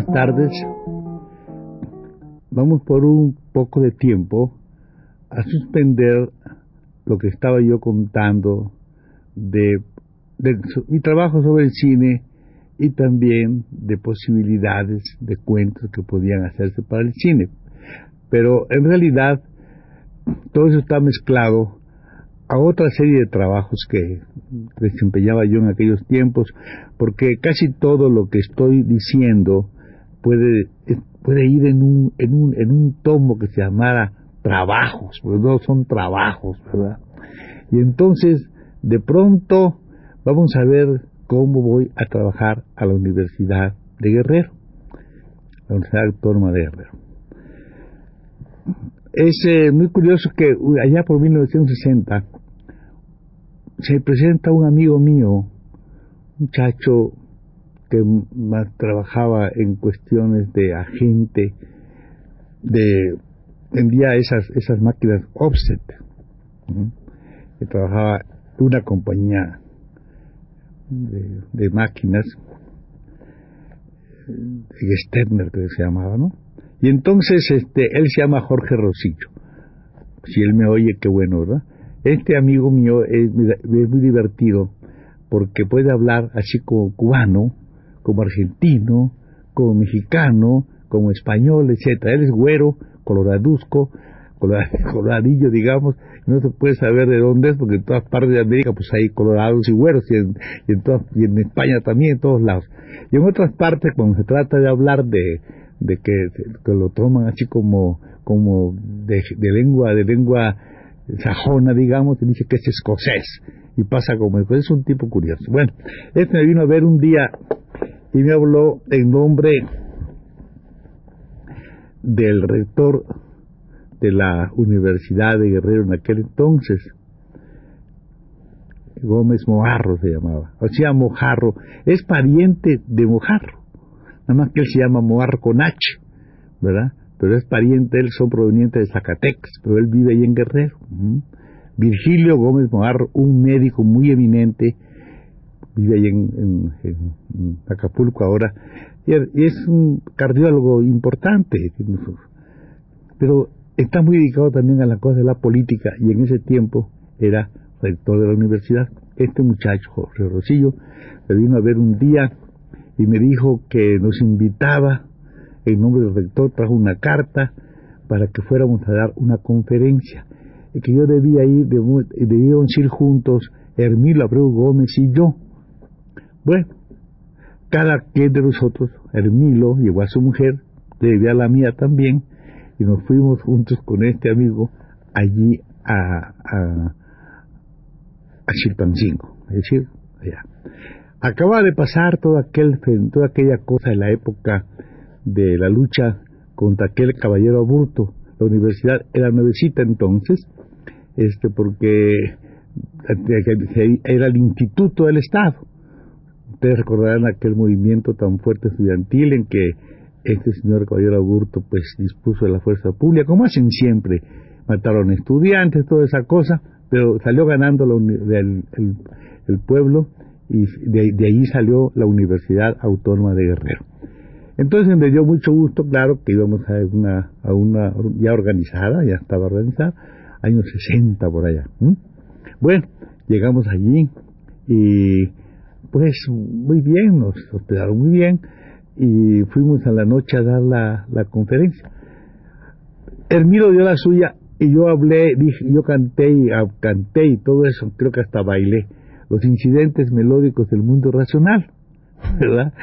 Buenas tardes. Vamos por un poco de tiempo a suspender lo que estaba yo contando de, mi trabajo sobre el cine y también de posibilidades de cuentos que podían hacerse para el cine. Pero en realidad todo eso está mezclado a otra serie de trabajos que desempeñaba yo en aquellos tiempos, porque casi todo lo que estoy diciendo puede, puede ir en un, en un, en un tomo que se llamara trabajos, pues no son trabajos, ¿verdad? Y entonces, de pronto, vamos a ver cómo voy a trabajar a la Universidad de Guerrero, la Universidad Autónoma de Guerrero. Es eh, muy curioso que allá por 1960 se presenta un amigo mío, un muchacho que más trabajaba en cuestiones de agente, de vendía esas esas máquinas offset, que trabajaba una compañía de, de máquinas, Sterner que se llamaba, ¿no? Y entonces este él se llama Jorge Rosillo. Si él me oye, qué bueno, ¿verdad? Este amigo mío es muy divertido porque puede hablar así como cubano, como argentino, como mexicano, como español, etcétera. Él es güero, coloraduzco, coloradillo, digamos, no se puede saber de dónde es, porque en todas partes de América pues hay colorados y güeros, y en, y en, España también, en todos lados. Y en otras partes, cuando se trata de hablar de, que, que lo toman así como, como de, de lengua, de lengua sajona, digamos, se dice que es escocés, y pasa como escocés, es un tipo curioso. Bueno, este me vino a ver un día y me habló en nombre del rector de la Universidad de Guerrero en aquel entonces, Gómez Mojarro se llamaba, o sea, Mojarro, es pariente de Mojarro, nada más que él se llama Mojarro con H, ¿verdad? Pero es pariente, él son provenientes de Zacatecas, pero él vive ahí en Guerrero. Virgilio Gómez Mojarro, un médico muy eminente, vive ahí en, Acapulco ahora, y es un cardiólogo importante, pero está muy dedicado también a la cosa de la política y en ese tiempo era rector de la universidad. Este muchacho, Jorge Rosillo, me vino a ver un día y me dijo que nos invitaba, en nombre del rector trajo una carta para que fuéramos a dar una conferencia y que yo debía ir, debíamos ir juntos, Hermilo Abreu Gómez y yo. Bueno, cada quien de nosotros, Hermilo llegó a su mujer, debía a la mía también, y nos fuimos juntos con este amigo allí a, a, Chilpancingo, es decir, allá. Acaba de pasar toda, aquel, toda aquella cosa en la época de la lucha contra aquel caballero aburto. La universidad era nuevecita entonces, este porque era el instituto del Estado Ustedes recordarán aquel movimiento tan fuerte estudiantil en que este señor Caballero Augusto pues dispuso la fuerza pública, como hacen siempre, mataron estudiantes, toda esa cosa, pero salió ganando el, pueblo y de, de, ahí salió la Universidad Autónoma de Guerrero. Entonces me dio mucho gusto, claro, que íbamos a una, a una ya organizada, ya estaba organizada, años 60 por allá. Bueno, llegamos allí y pues muy bien, nos hospedaron muy bien y fuimos a la noche a dar la, conferencia. Hermilo dio la suya y yo hablé, dije, yo canté y ah, canté y todo eso, creo que hasta bailé, los incidentes melódicos del mundo racional. ¿verdad?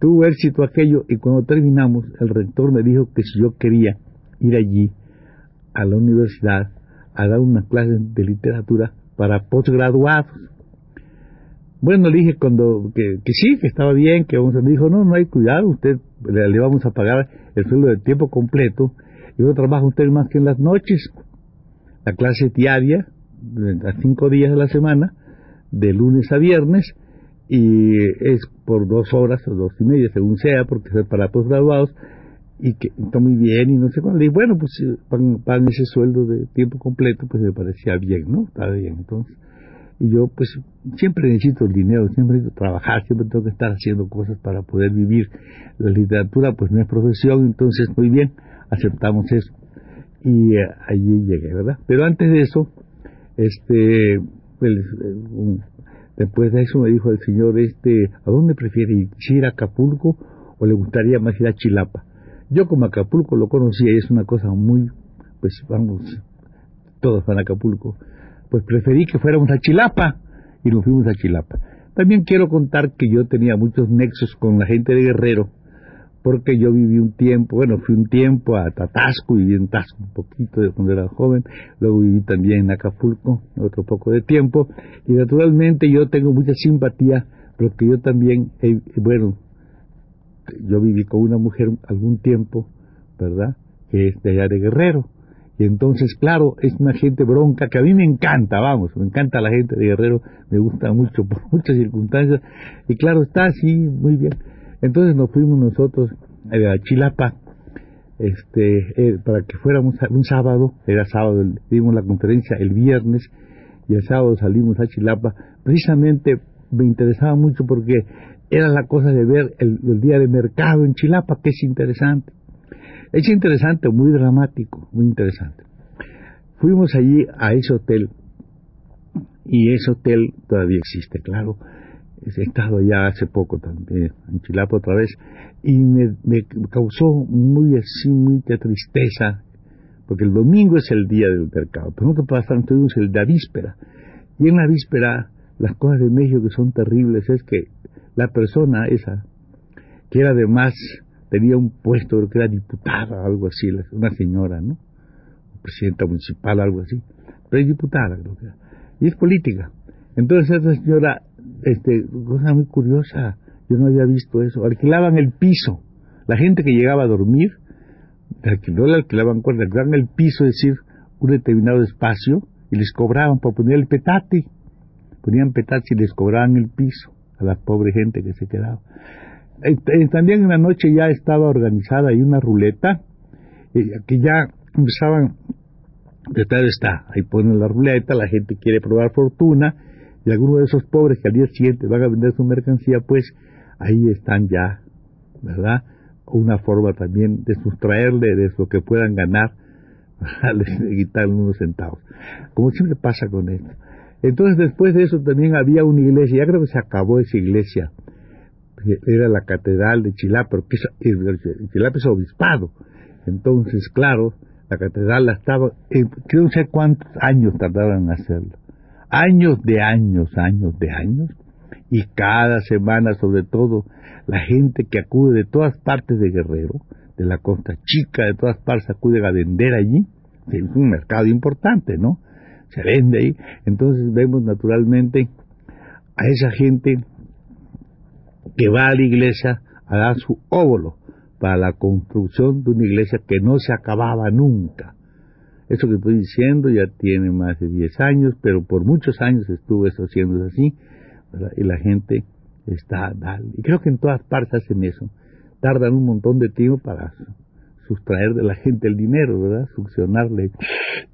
Tuvo éxito aquello y cuando terminamos el rector me dijo que si yo quería ir allí a la universidad a dar una clase de literatura para postgraduados. Bueno, le dije cuando que, sí, que estaba bien, que vamos a... Me dijo, no, no hay cuidado, usted le, vamos a pagar el sueldo de tiempo completo y no trabaja usted más que en las noches. La clase diaria, a cinco días de la semana, de lunes a viernes, y es por dos horas o dos y media, según sea, porque es para postgraduados, y que está muy bien, y no sé cuándo. Y bueno, pues pagan, ese sueldo de tiempo completo, pues me parecía bien, ¿no? Estaba bien, entonces. Y yo, pues, siempre necesito el dinero, siempre necesito trabajar, siempre tengo que estar haciendo cosas para poder vivir. La literatura, pues, no es profesión, entonces, muy bien, aceptamos eso. Y eh, allí llegué, ¿verdad? Pero antes de eso, este, pues, después de eso me dijo el señor, este, ¿a dónde prefiere ir? ¿Ir a Acapulco o le gustaría más ir a Chilapa? Yo como Acapulco lo conocía y es una cosa muy, pues vamos, todos van a Acapulco, pues preferí que fuéramos a Chilapa y nos fuimos a Chilapa. También quiero contar que yo tenía muchos nexos con la gente de Guerrero, porque yo viví un tiempo, bueno, fui un tiempo a Tatasco, viví en Tasco un poquito cuando era joven, luego viví también en Acapulco, otro poco de tiempo, y naturalmente yo tengo mucha simpatía, porque yo también, bueno, yo viví con una mujer algún tiempo, ¿verdad? Que es de allá de Guerrero. Y entonces, claro, es una gente bronca que a mí me encanta, vamos, me encanta la gente de Guerrero, me gusta mucho por muchas circunstancias. Y claro, está así, muy bien. Entonces nos fuimos nosotros a Chilapa, este, eh, para que fuéramos un sábado, era sábado, dimos la conferencia el viernes, y el sábado salimos a Chilapa. Precisamente me interesaba mucho porque era la cosa de ver el, día de mercado en Chilapa, que es interesante. Es interesante, muy dramático, muy interesante. Fuimos allí a ese hotel, y ese hotel todavía existe, claro. He estado ya hace poco también en Chilapa otra vez, y me, causó muy así, mucha tristeza, porque el domingo es el día del mercado, pero nosotros pasamos, tuvimos el de la víspera, y en la víspera las cosas de México que son terribles es que la persona esa, que era además, tenía un puesto, creo que era diputada, algo así, una señora, ¿no? Presidenta municipal, algo así, pero es diputada, creo que era. Y es política. Entonces esa señora, este, cosa muy curiosa, yo no había visto eso, alquilaban el piso. La gente que llegaba a dormir, no le alquilaban cuerda, alquilaban el piso, es decir, un determinado espacio, y les cobraban por poner el petate. Ponían petate y les cobraban el piso a la pobre gente que se quedaba. Eh, eh, también en la noche ya estaba organizada ahí una ruleta, eh, que ya empezaban, de tal está, ahí ponen la ruleta, la gente quiere probar fortuna, y algunos de esos pobres que al día siguiente van a vender su mercancía, pues ahí están ya, ¿verdad? Una forma también de sustraerle de lo que puedan ganar, de quitarle unos centavos. Como siempre pasa con esto. Entonces después de eso también había una iglesia, ya creo que se acabó esa iglesia, era la catedral de Chilapa, porque Chilapa es obispado. Entonces, claro, la catedral la estaba, eh, no sé cuántos años tardaban en hacerlo. Años de años, años de años. Y cada semana, sobre todo, la gente que acude de todas partes de Guerrero, de la Costa Chica, de todas partes acude a vender allí. Es un mercado importante, ¿no? se vende ahí. Entonces vemos naturalmente a esa gente que va a la iglesia a dar su óvulo para la construcción de una iglesia que no se acababa nunca. Eso que estoy diciendo ya tiene más de 10 años, pero por muchos años estuvo eso haciendo así, y la gente está. Y creo que en todas partes hacen eso. Tardan un montón de tiempo para sustraer de la gente el dinero, ¿verdad? Succionarle,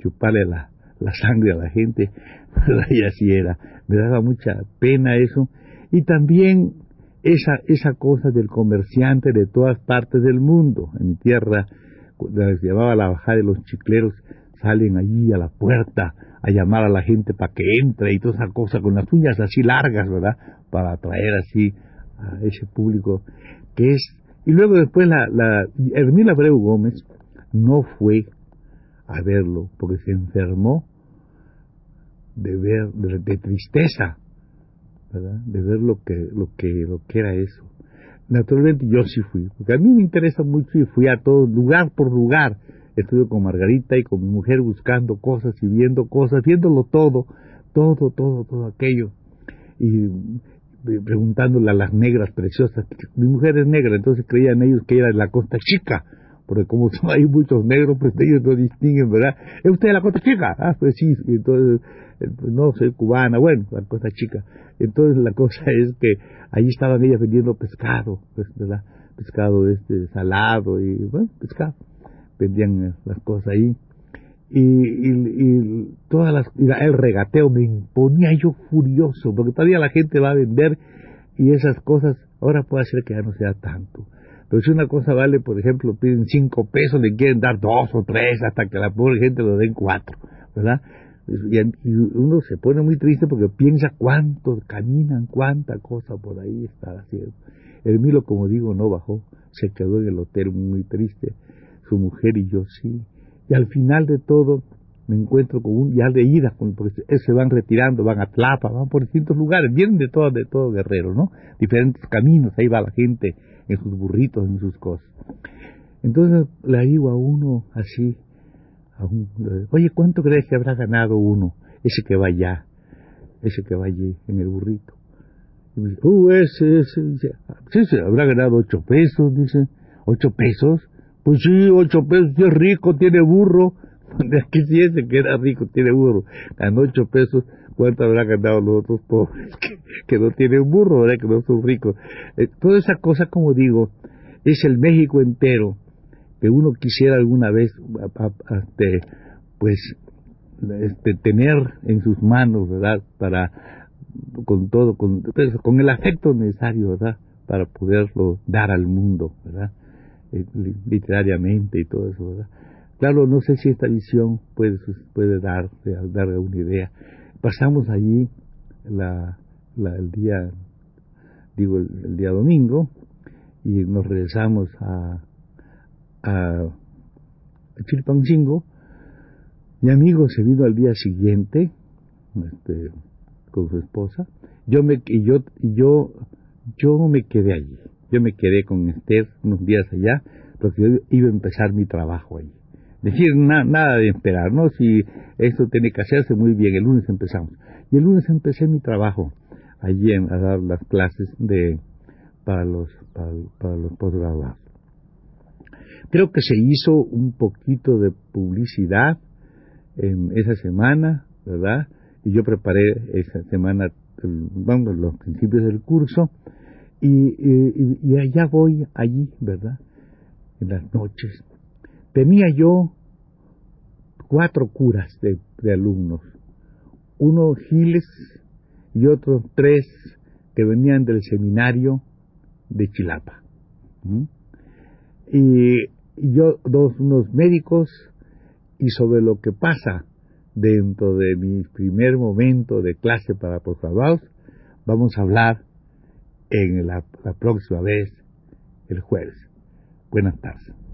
chuparle la, la sangre a la gente, y así era. Me daba mucha pena eso. Y también esa, esa cosa del comerciante de todas partes del mundo. En mi tierra, se llamaba la bajada de los chicleros, salen allí a la puerta a llamar a la gente para que entre y toda esa cosa con las uñas así largas, ¿verdad? Para atraer así a ese público que es... Y luego después la, la Hermila Abreu Gómez no fue a verlo, porque se enfermó de ver, de, tristeza, De ver lo que, lo que, lo que era eso. naturalmente yo sí fui, porque a mí me interesa mucho y fui a todo, lugar por lugar. Estuve con Margarita y con mi mujer buscando cosas y viendo cosas, viéndolo todo, todo, todo, todo aquello. Y preguntándole a las negras preciosas, mi mujer es negra, entonces creían ellos que era la Costa Chica, porque como hay muchos negros, pues ellos no distinguen, ¿verdad? ¿Es usted la Costa Chica? Ah, pues sí, entonces, eh, pues no, soy cubana, bueno, la Costa Chica. Entonces la cosa es que allí estaban ellas vendiendo pescado, pues, ¿verdad? Pescado este salado y, bueno, pescado. Vendían las cosas ahí. Y, y, todas las, el regateo me imponía yo furioso, porque todavía la gente va a vender y esas cosas, ahora puede ser que ya no sea tanto. Pero si una cosa vale, por ejemplo, piden cinco pesos, le quieren dar dos o tres hasta que la pobre gente lo den cuatro, ¿verdad? Y, uno se pone muy triste porque piensa cuánto caminan, cuánta cosa por ahí está haciendo. El Milo, como digo, no bajó, se quedó en el hotel muy triste, su mujer y yo sí. Y al final de todo me encuentro con un, ya de ida, porque se van retirando, van a Tlapa, van por distintos lugares, vienen de todo, de todo Guerrero, ¿no? Diferentes caminos, ahí va la gente en sus burritos, en sus cosas. Entonces le digo a uno así, oye, ¿cuánto crees que habrá ganado uno? Ese que va allá, ese que va allí en el burrito. Y me dice, uh, ese, ese, dice, sí, se habrá ganado ocho pesos, dice, ocho pesos. Pues sí, ocho pesos, es rico, tiene burro. que si ese que era rico tiene burro, ganó ocho pesos, ¿cuánto habrá ganado los otros pobres que, no tienen burro, ¿verdad? que no son ricos? Eh, toda esa cosa, como digo, es el México entero que uno quisiera alguna vez este, pues este, tener en sus manos, ¿verdad? Para con todo, con, pues, con el afecto necesario, ¿verdad? Para poderlo dar al mundo, ¿verdad? Eh, literariamente y todo eso, ¿verdad? Claro, no sé si esta visión puede, puede dar, dar una idea. Pasamos allí el día, digo, el día domingo y nos regresamos a, Chilpancingo. Mi amigo se vino al día siguiente este, con su esposa. Yo me, yo, yo, yo me quedé allí. Yo me quedé con Esther unos días allá porque yo iba a empezar mi trabajo allí. Decir, nada de esperar, ¿no? Si esto tiene que hacerse muy bien, el lunes empezamos. Y el lunes empecé mi trabajo allí a dar las clases de para los para, los posgraduados. Creo que se hizo un poquito de publicidad en esa semana, ¿verdad? Y yo preparé esa semana, vamos, los principios del curso, y, y, allá voy, allí, ¿verdad? En las noches. Tenía yo cuatro curas de, alumnos, uno Giles y otros tres que venían del seminario de Chilapa. Y yo dos unos médicos y sobre lo que pasa dentro de mi primer momento de clase para posgraduados vamos a hablar en la, la próxima vez el jueves. Buenas tardes.